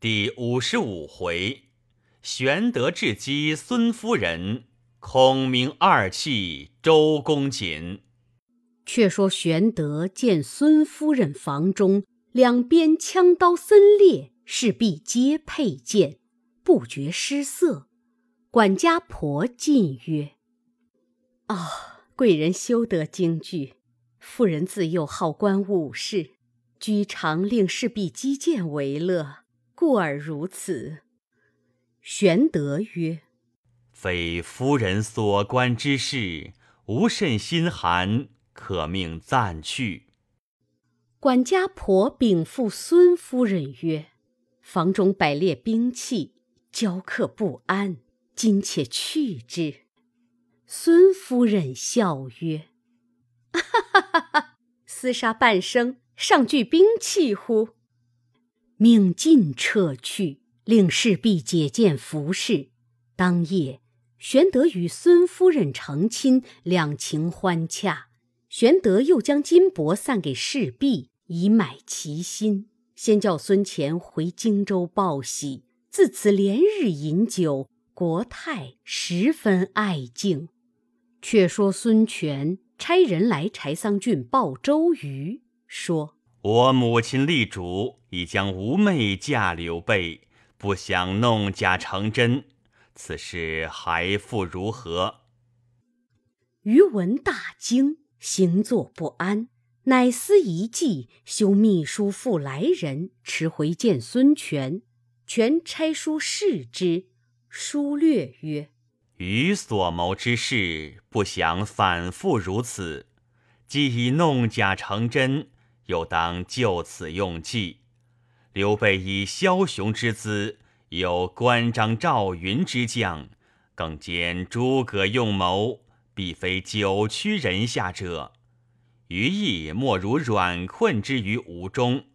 第五十五回，玄德智击孙夫人，孔明二气周公瑾。却说玄德见孙夫人房中两边枪刀森列，势必皆佩剑，不觉失色。管家婆进曰：“啊，贵人休得惊惧，夫人自幼好观武事，居常令侍婢击剑为乐。”故而如此。玄德曰：“非夫人所观之事，无甚心寒，可命暂去。”管家婆禀复孙夫人曰：“房中摆列兵器，交客不安，今且去之。”孙夫人笑曰：“哈哈哈哈！厮杀半生，尚惧兵器乎？”命尽撤去，令侍婢解剑服侍。当夜，玄德与孙夫人成亲，两情欢洽。玄德又将金帛散给侍婢，以买其心。先叫孙乾回荆州报喜。自此连日饮酒，国泰十分爱敬。却说孙权差人来柴桑郡报周瑜，说。我母亲立主，已将吾妹嫁刘备，不想弄假成真，此事还复如何？余闻大惊，行坐不安，乃思一计，修秘书复来人，持回见孙权。权差书示之，书略曰：“余所谋之事，不想反复如此，既已弄假成真。”又当就此用计。刘备以枭雄之姿，有关张赵云之将，更兼诸葛用谋，必非九曲人下者。余意莫如软困之于吴中，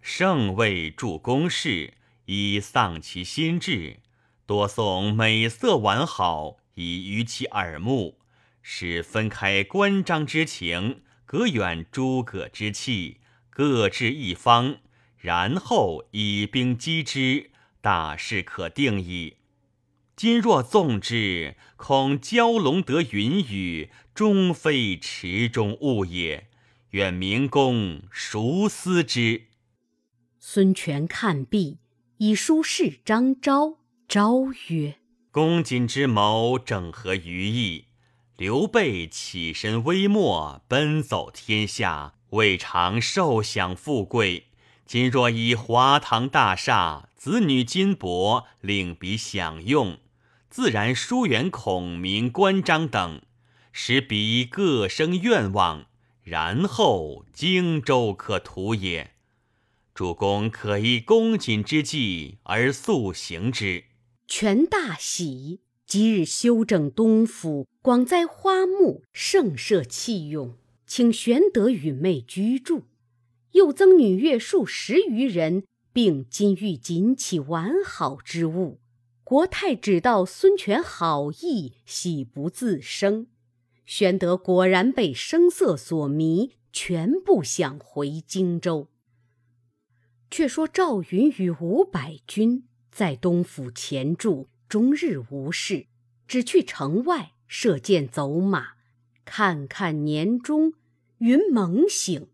胜未助攻势，以丧其心志；多送美色完好，以娱其耳目，使分开关张之情，隔远诸葛之气。各置一方，然后以兵击之，大事可定矣。今若纵之，恐蛟龙得云雨，终非池中物也。愿明公熟思之。孙权看毕，以书示张昭。昭曰：“公瑾之谋整合于意。刘备起身微末，奔走天下。”未尝受享富贵，今若以华堂大厦、子女金帛，令彼享用，自然疏远孔明、关张等，使彼各生愿望，然后荆州可图也。主公可依公瑾之计而速行之。权大喜，即日修整东府，广栽花木，盛设器用。请玄德与妹居住，又增女乐数十余人，并金玉锦起完好之物。国泰只道孙权好意，喜不自胜。玄德果然被声色所迷，全不想回荆州。却说赵云与五百军在东府前住，终日无事，只去城外射箭走马，看看年终。云猛醒，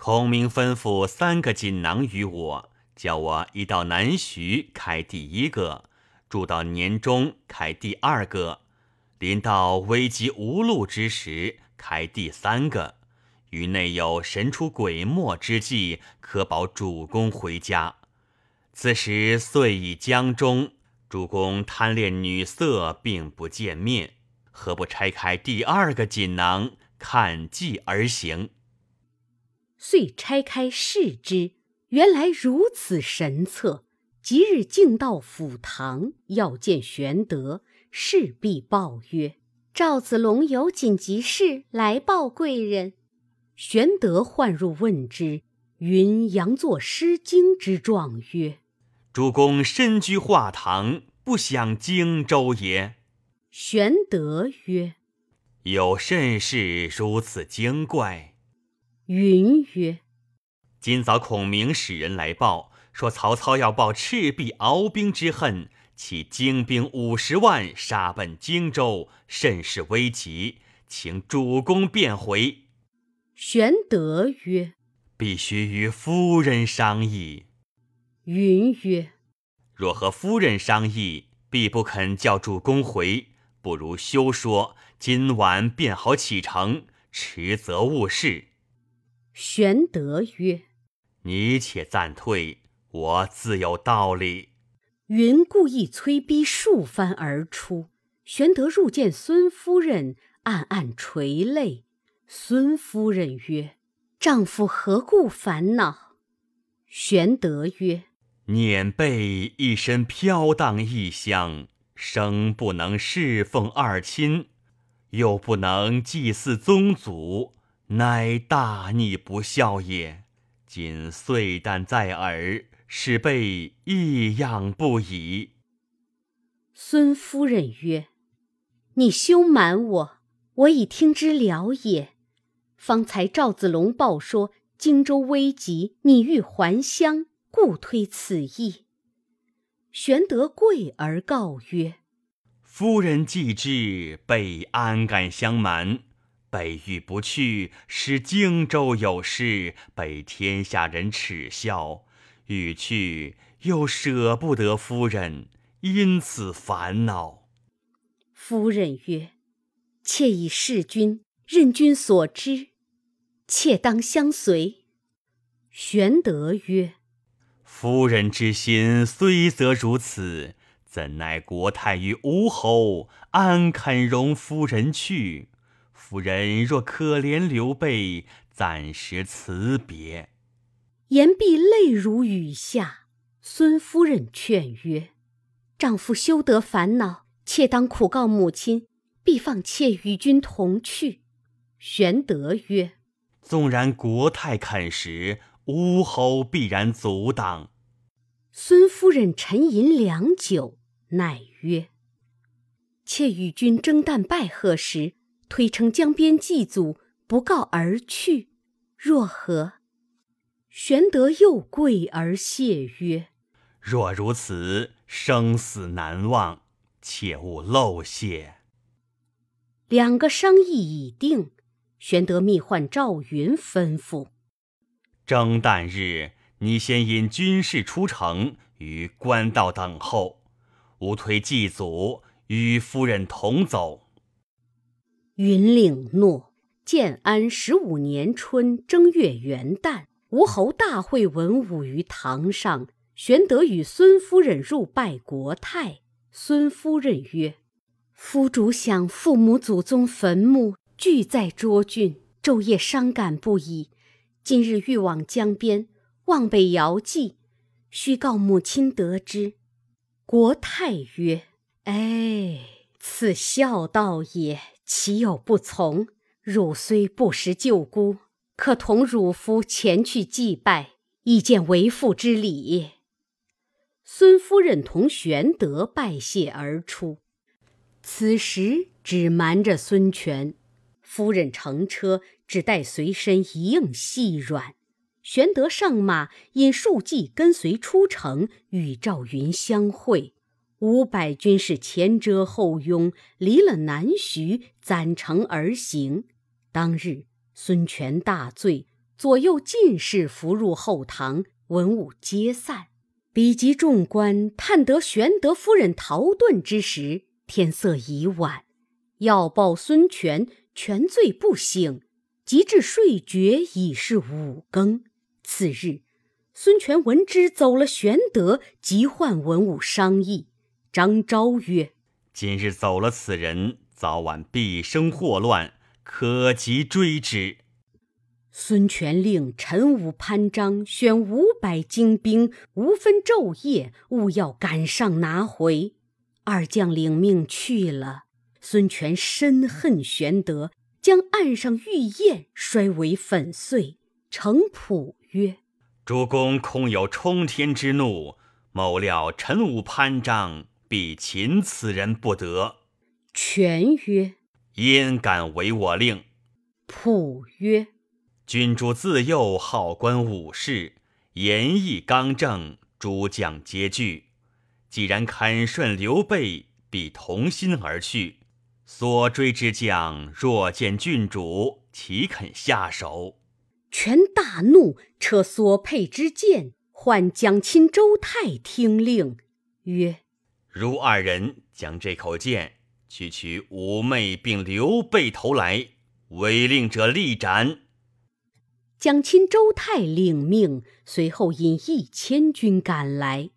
孔明吩咐三个锦囊于我，叫我一到南徐开第一个，住到年中开第二个，临到危急无路之时开第三个。于内有神出鬼没之计，可保主公回家。此时岁已将终，主公贪恋女色，并不见面，何不拆开第二个锦囊？看计而行，遂拆开视之，原来如此神策。即日径到府堂，要见玄德，势必报曰：“赵子龙有紧急事来报贵人。”玄德唤入问之，云佯作《诗经》之状曰：“主公身居画堂，不想荆州也。”玄德曰。有甚事如此精怪？云曰：“今早孔明使人来报，说曹操要报赤壁鏖兵之恨，起精兵五十万杀奔荆州，甚是危急，请主公便回。”玄德曰：“必须与夫人商议。”云曰：“若和夫人商议，必不肯叫主公回，不如休说，今晚便好启程，迟则误事。”玄德曰：“你且暂退，我自有道理。”云故意催逼数番而出。玄德入见孙夫人，暗暗垂泪。孙夫人曰：“丈夫何故烦恼？”玄德曰：“辇背一身飘荡异乡，生不能侍奉二亲，又不能祭祀宗祖，乃大逆不孝也。今岁旦在耳，使辈异样不已。”孙夫人曰：“你休瞒我，我已听之了也。”方才赵子龙报说荆州危急，你欲还乡，故推此意。玄德跪而告曰：“夫人既知，备安敢相瞒？备欲不去，使荆州有事，被天下人耻笑；欲去，又舍不得夫人，因此烦恼。”夫人曰：“妾以弑君。”任君所知，妾当相随。玄德曰：“夫人之心虽则如此，怎奈国太于吴侯安肯容夫人去？夫人若可怜刘备，暂时辞别。”言毕，泪如雨下。孙夫人劝曰：“丈夫休得烦恼，妾当苦告母亲，必放妾与君同去。”玄德曰：“纵然国太肯时，吴侯必然阻挡。”孙夫人沉吟良久，乃曰：“妾与君争旦拜贺时，推称江边祭祖，不告而去，若何？”玄德又跪而谢曰：“若如此，生死难忘，切勿漏谢。”两个商议已定。玄德密唤赵云，吩咐：征旦日，你先引军士出城，于官道等候。吾推祭祖，与夫人同走。云领诺。建安十五年春正月元旦，吴侯大会文武于堂上。玄德与孙夫人入拜国太。孙夫人曰：“夫主想父母祖宗坟墓。”俱在涿郡，昼夜伤感不已。今日欲往江边，望北遥祭，须告母亲得知。国太曰：“哎，此孝道也，岂有不从？汝虽不识舅姑，可同汝夫前去祭拜，以见为父之礼。”孙夫人同玄德拜谢而出。此时只瞒着孙权。夫人乘车，只带随身一应细软。玄德上马，引数骑跟随出城，与赵云相会。五百军士前遮后拥，离了南徐，攒城而行。当日，孙权大醉，左右进士伏入后堂，文武皆散。比及众官探得玄德夫人逃遁之时，天色已晚。要报孙权。全醉不醒，及至睡觉已是五更。次日，孙权闻之，走了玄德，即唤文武商议。张昭曰：“今日走了此人，早晚必生祸乱，可急追之。”孙权令陈武、潘璋选五百精兵，无分昼夜，务要赶上拿回。二将领命去了。孙权深恨玄德，将岸上玉燕摔为粉碎。程普曰：“主公空有冲天之怒，某料陈武、潘璋必擒此人不得。”权曰：“焉敢违我令？”普曰：“君主自幼好观武士，言义刚正，诸将皆惧。既然肯顺刘备，必同心而去。所追之将若见郡主，岂肯下手？权大怒，撤所佩之剑，唤将亲周泰听令，曰：“如二人将这口剑取取五妹并刘备头来，违令者立斩。”蒋钦周泰领命，随后引一千军赶来。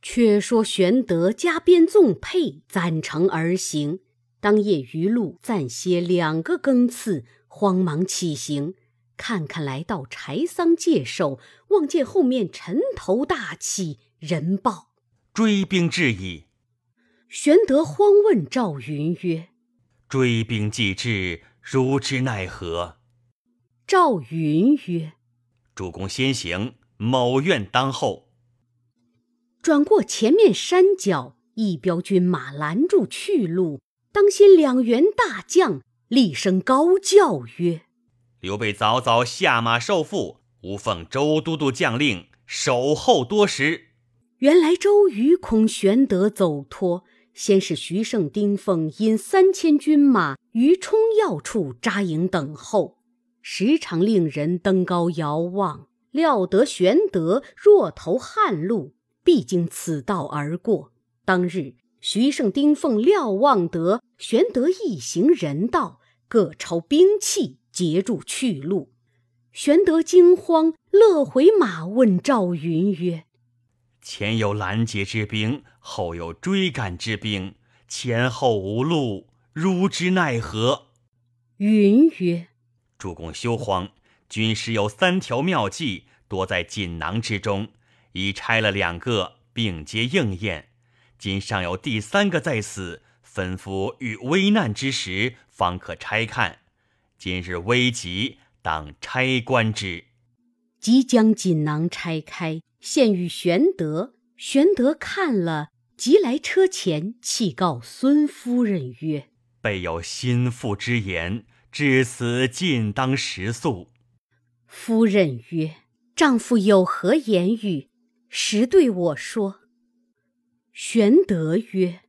却说玄德加鞭纵辔，赞成而行。当夜余路暂歇两个更次，慌忙起行，看看来到柴桑界首，望见后面尘头大起，人报追兵至矣。玄德慌问赵云曰：“追兵既至，如之奈何？”赵云曰：“主公先行，某愿当后。”转过前面山脚，一彪军马拦住去路。当先两员大将厉声高叫曰：“刘备早早下马受缚，吾奉周都督将令，守候多时。”原来周瑜恐玄德走脱，先是徐盛、丁奉引三千军马于冲要处扎营等候，时常令人登高遥望，料得玄德若投汉路，必经此道而过。当日。徐盛、丁奉瞭望得玄德一行人到，各抄兵器截住去路。玄德惊慌，勒回马问赵云曰：“前有拦截之兵，后有追赶之兵，前后无路，如之奈何？”云曰：“主公休慌，军师有三条妙计，躲在锦囊之中，已拆了两个，并皆应验。”今尚有第三个在此，吩咐遇危难之时方可拆看。今日危急，当拆关之。即将锦囊拆开，献与玄德。玄德看了，即来车前，弃告孙夫人曰：“备有心腹之言，至此尽当食宿。”夫人曰：“丈夫有何言语？实对我说。”玄德曰：“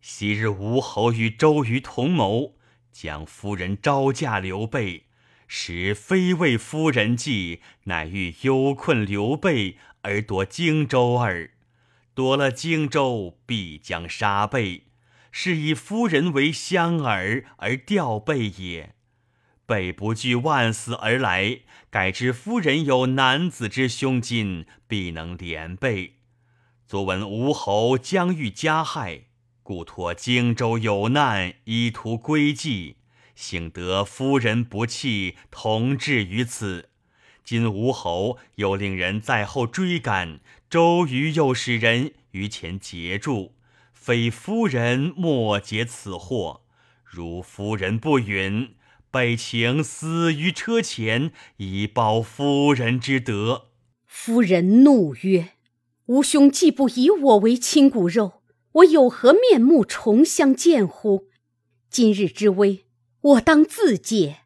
昔日吴侯与周瑜同谋，将夫人招嫁刘备，实非为夫人计，乃欲忧困刘备而夺荆州耳。夺了荆州，必将杀备，是以夫人为香饵而吊备也。备不惧万死而来，盖知夫人有男子之胸襟，必能连备。”昨闻吴侯将欲加害，故托荆州有难，以图归计。幸得夫人不弃，同至于此。今吴侯又令人在后追赶，周瑜又使人于前截住，非夫人莫解此祸。如夫人不允，备请死于车前，以报夫人之德。夫人怒曰。吾兄既不以我为亲骨肉，我有何面目重相见乎？今日之危，我当自解。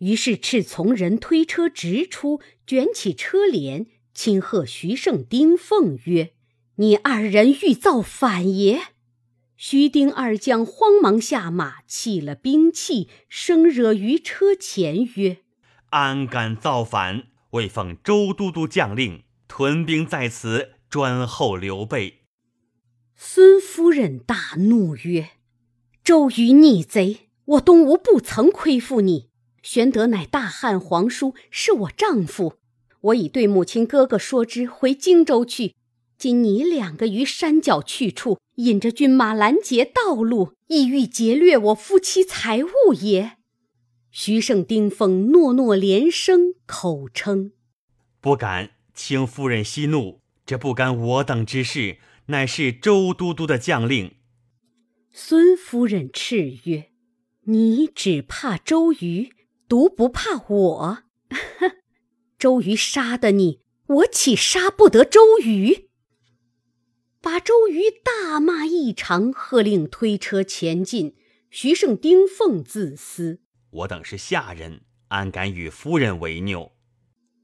于是斥从人推车直出，卷起车帘，亲贺徐盛、丁奉曰：“你二人欲造反也！”徐丁二将慌忙下马，弃了兵器，生惹于车前曰：“安敢造反？未奉周都督将令。”屯兵在此，专候刘备。孙夫人大怒曰：“周瑜逆贼，我东吴不曾亏负你。玄德乃大汉皇叔，是我丈夫。我已对母亲哥哥说之，回荆州去。今你两个于山脚去处，引着军马拦截道路，意欲劫掠我夫妻财物也。”徐盛、丁奉诺诺连声，口称：“不敢。”请夫人息怒，这不干我等之事，乃是周都督的将令。孙夫人叱曰：“你只怕周瑜，独不怕我？周瑜杀的你，我岂杀不得周瑜？”把周瑜大骂一场，喝令推车前进。徐盛、丁奉自私：“我等是下人，安敢与夫人为拗？”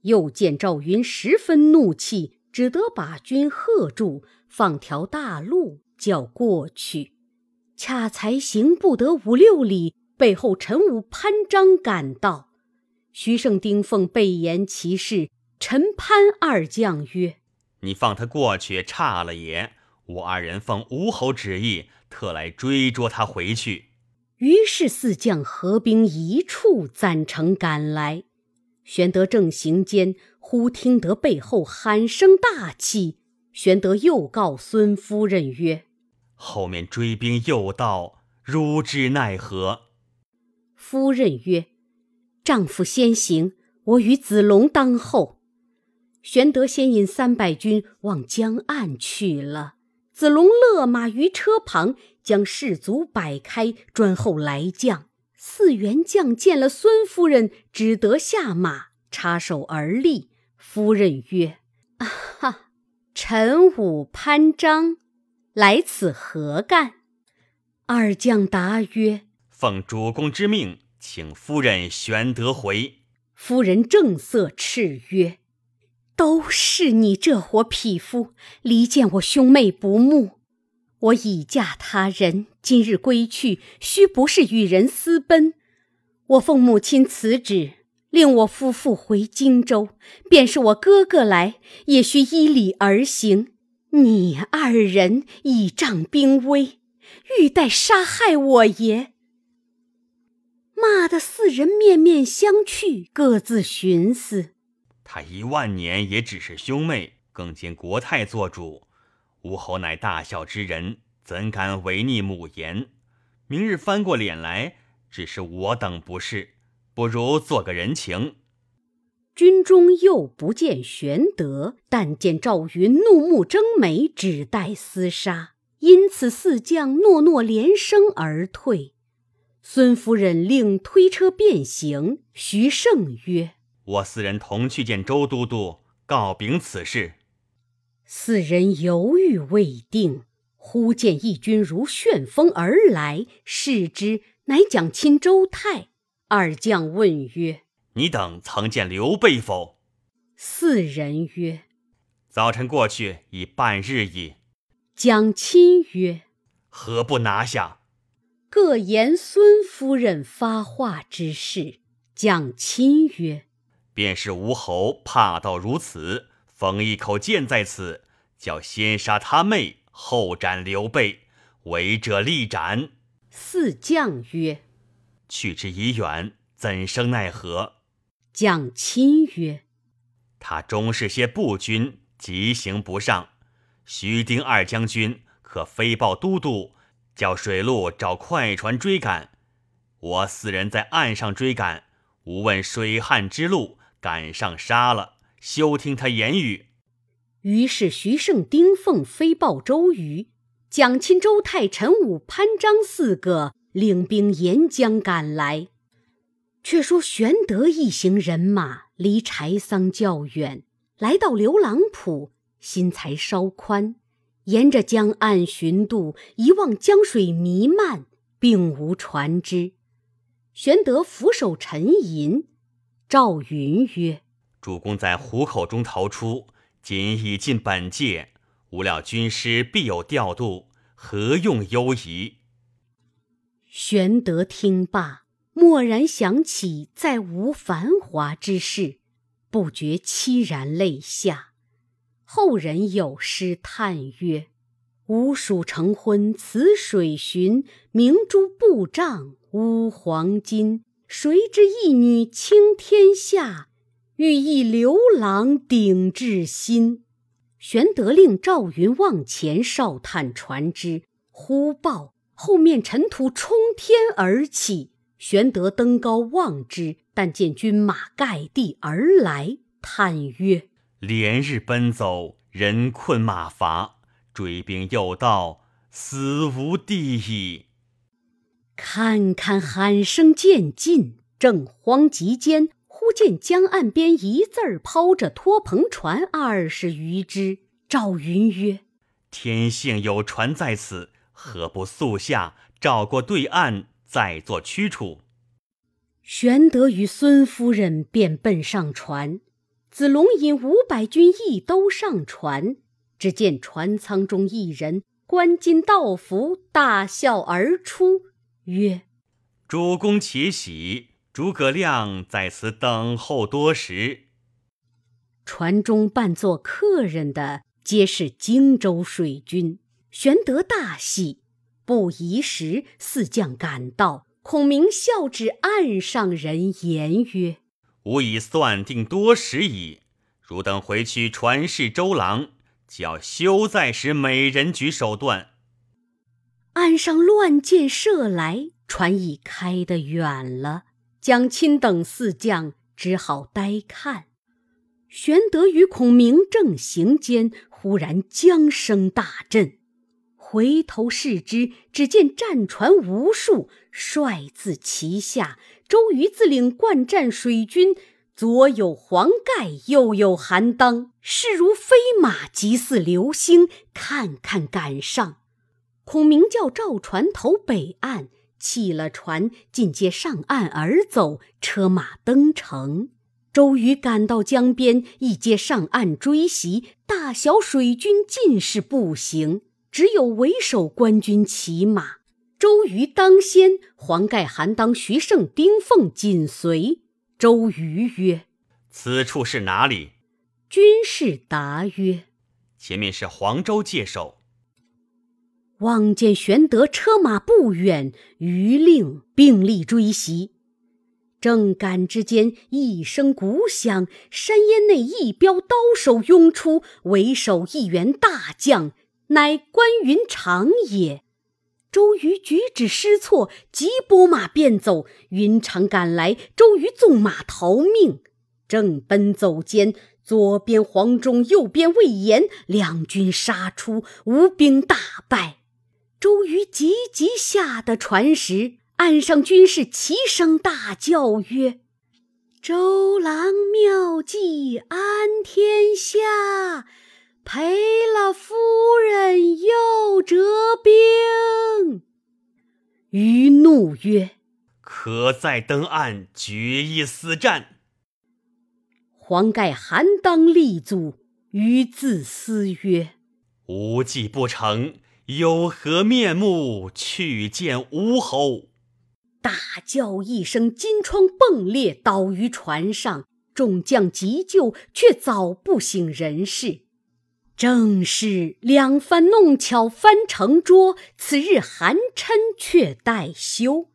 又见赵云十分怒气，只得把军喝住，放条大路叫过去。恰才行不得五六里，背后陈武、潘璋赶到。徐盛、丁奉备言其事，陈潘二将曰：“你放他过去差了也。我二人奉吴侯旨意，特来追捉他回去。”于是四将合兵一处，赞成赶来。玄德正行间，忽听得背后喊声大气。玄德又告孙夫人曰：后面追兵又到，如之奈何？夫人曰：“丈夫先行，我与子龙当后。”玄德先引三百军往江岸去了。子龙勒马于车旁，将士卒摆开，专候来将。四员将见了孙夫人，只得下马，插手而立。夫人曰：“啊哈，陈武、潘璋。”来此何干？二将答曰：“奉主公之命，请夫人玄德回。”夫人正色叱曰：“都是你这伙匹夫，离间我兄妹不睦。我已嫁他人，今日归去，须不是与人私奔。我奉母亲辞旨，令我夫妇回荆州，便是我哥哥来，也须依礼而行。”你二人倚仗兵威，欲待杀害我爷，骂得四人面面相觑，各自寻思。他一万年也只是兄妹，更兼国太做主。吴侯乃大孝之人，怎敢违逆母言？明日翻过脸来，只是我等不是，不如做个人情。军中又不见玄德，但见赵云怒目睁眉，只待厮杀。因此四将诺诺连声而退。孙夫人令推车便行。徐盛曰：“我四人同去见周都督，告禀此事。”四人犹豫未定，忽见一军如旋风而来，视之，乃蒋钦、周泰二将。问曰：你等曾见刘备否？四人曰：“早晨过去已半日矣。”蒋钦曰：“何不拿下？”各言孙夫人发话之事。蒋钦曰：“便是吴侯怕到如此，封一口剑在此，叫先杀他妹，后斩刘备，违者立斩。”四将曰：“去之已远，怎生奈何？”蒋钦曰：“他终是些步军，急行不上。徐丁二将军可飞报都督，叫水路找快船追赶。我四人在岸上追赶，无问水旱之路，赶上杀了，休听他言语。”于是徐盛、丁奉飞报周瑜，蒋钦、周泰、陈武、潘璋四个领兵沿江赶来。却说玄德一行人马离柴桑较远，来到刘郎浦，心才稍宽，沿着江岸寻渡，一望江水弥漫，并无船只。玄德俯首沉吟。赵云曰：“主公在虎口中逃出，仅已尽本界，无料军师必有调度，何用忧疑？”玄德听罢。蓦然想起再无繁华之事，不觉凄然泪下。后人有诗叹曰：“吴蜀成婚此水寻，明珠布帐乌黄金。谁知一女倾天下，欲一刘郎顶至心。”玄德令赵云望前哨探船只，忽报后面尘土冲天而起。玄德登高望之，但见军马盖地而来，叹曰：“连日奔走，人困马乏，追兵又到，死无地矣。”看看喊声渐近，正慌急间，忽见江岸边一字儿抛着拖篷船二十余只。赵云曰：“天幸有船在此，何不速下，照过对岸？”再做驱除。玄德与孙夫人便奔上船，子龙引五百军一都上船，只见船舱中一人冠巾道服，大笑而出，曰：“主公且喜，诸葛亮在此等候多时。”船中扮作客人的皆是荆州水军，玄德大喜。不疑时，四将赶到，孔明笑指岸上人言曰：“吾已算定多时矣，汝等回去传示周郎，叫休再使美人举手段。”岸上乱箭射来，船已开得远了，蒋钦等四将只好呆看。玄德与孔明正行间，忽然江声大震，回头视之，只见战船无数，帅自其下。周瑜自领惯战水军，左有黄盖，右有韩当，势如飞马，急似流星，看看赶上。孔明叫赵船投北岸，弃了船，尽皆上岸而走，车马登城。周瑜赶到江边，一皆上岸追袭，大小水军尽是步行，只有为首官军骑马。周瑜当先，黄盖、韩当、徐盛、丁奉紧随。周瑜曰：“此处是哪里？”军士答曰：“前面是黄州界首。”望见玄德车马不远，余令并力追袭。正赶之间，一声鼓响，山烟内一彪刀手拥出，为首一员大将，乃关云长也。周瑜举止失措，急拨马便走。云长赶来，周瑜纵马逃命。正奔走间，左边黄忠，右边魏延，两军杀出，吴兵大败。周瑜急急下得船时。岸上军士齐声大叫曰：“周郎妙计安天下，赔了夫人又折兵。”余怒曰：“可再登岸决一死战。”黄盖、韩当立足，于自思曰：“无计不成，有何面目去见吴侯？”大叫一声，金疮迸裂，倒于船上。众将急救，却早不省人事。正是两番弄巧翻成拙，此日寒碜却待休。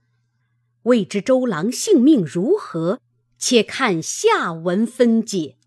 未知周郎性命如何？且看下文分解。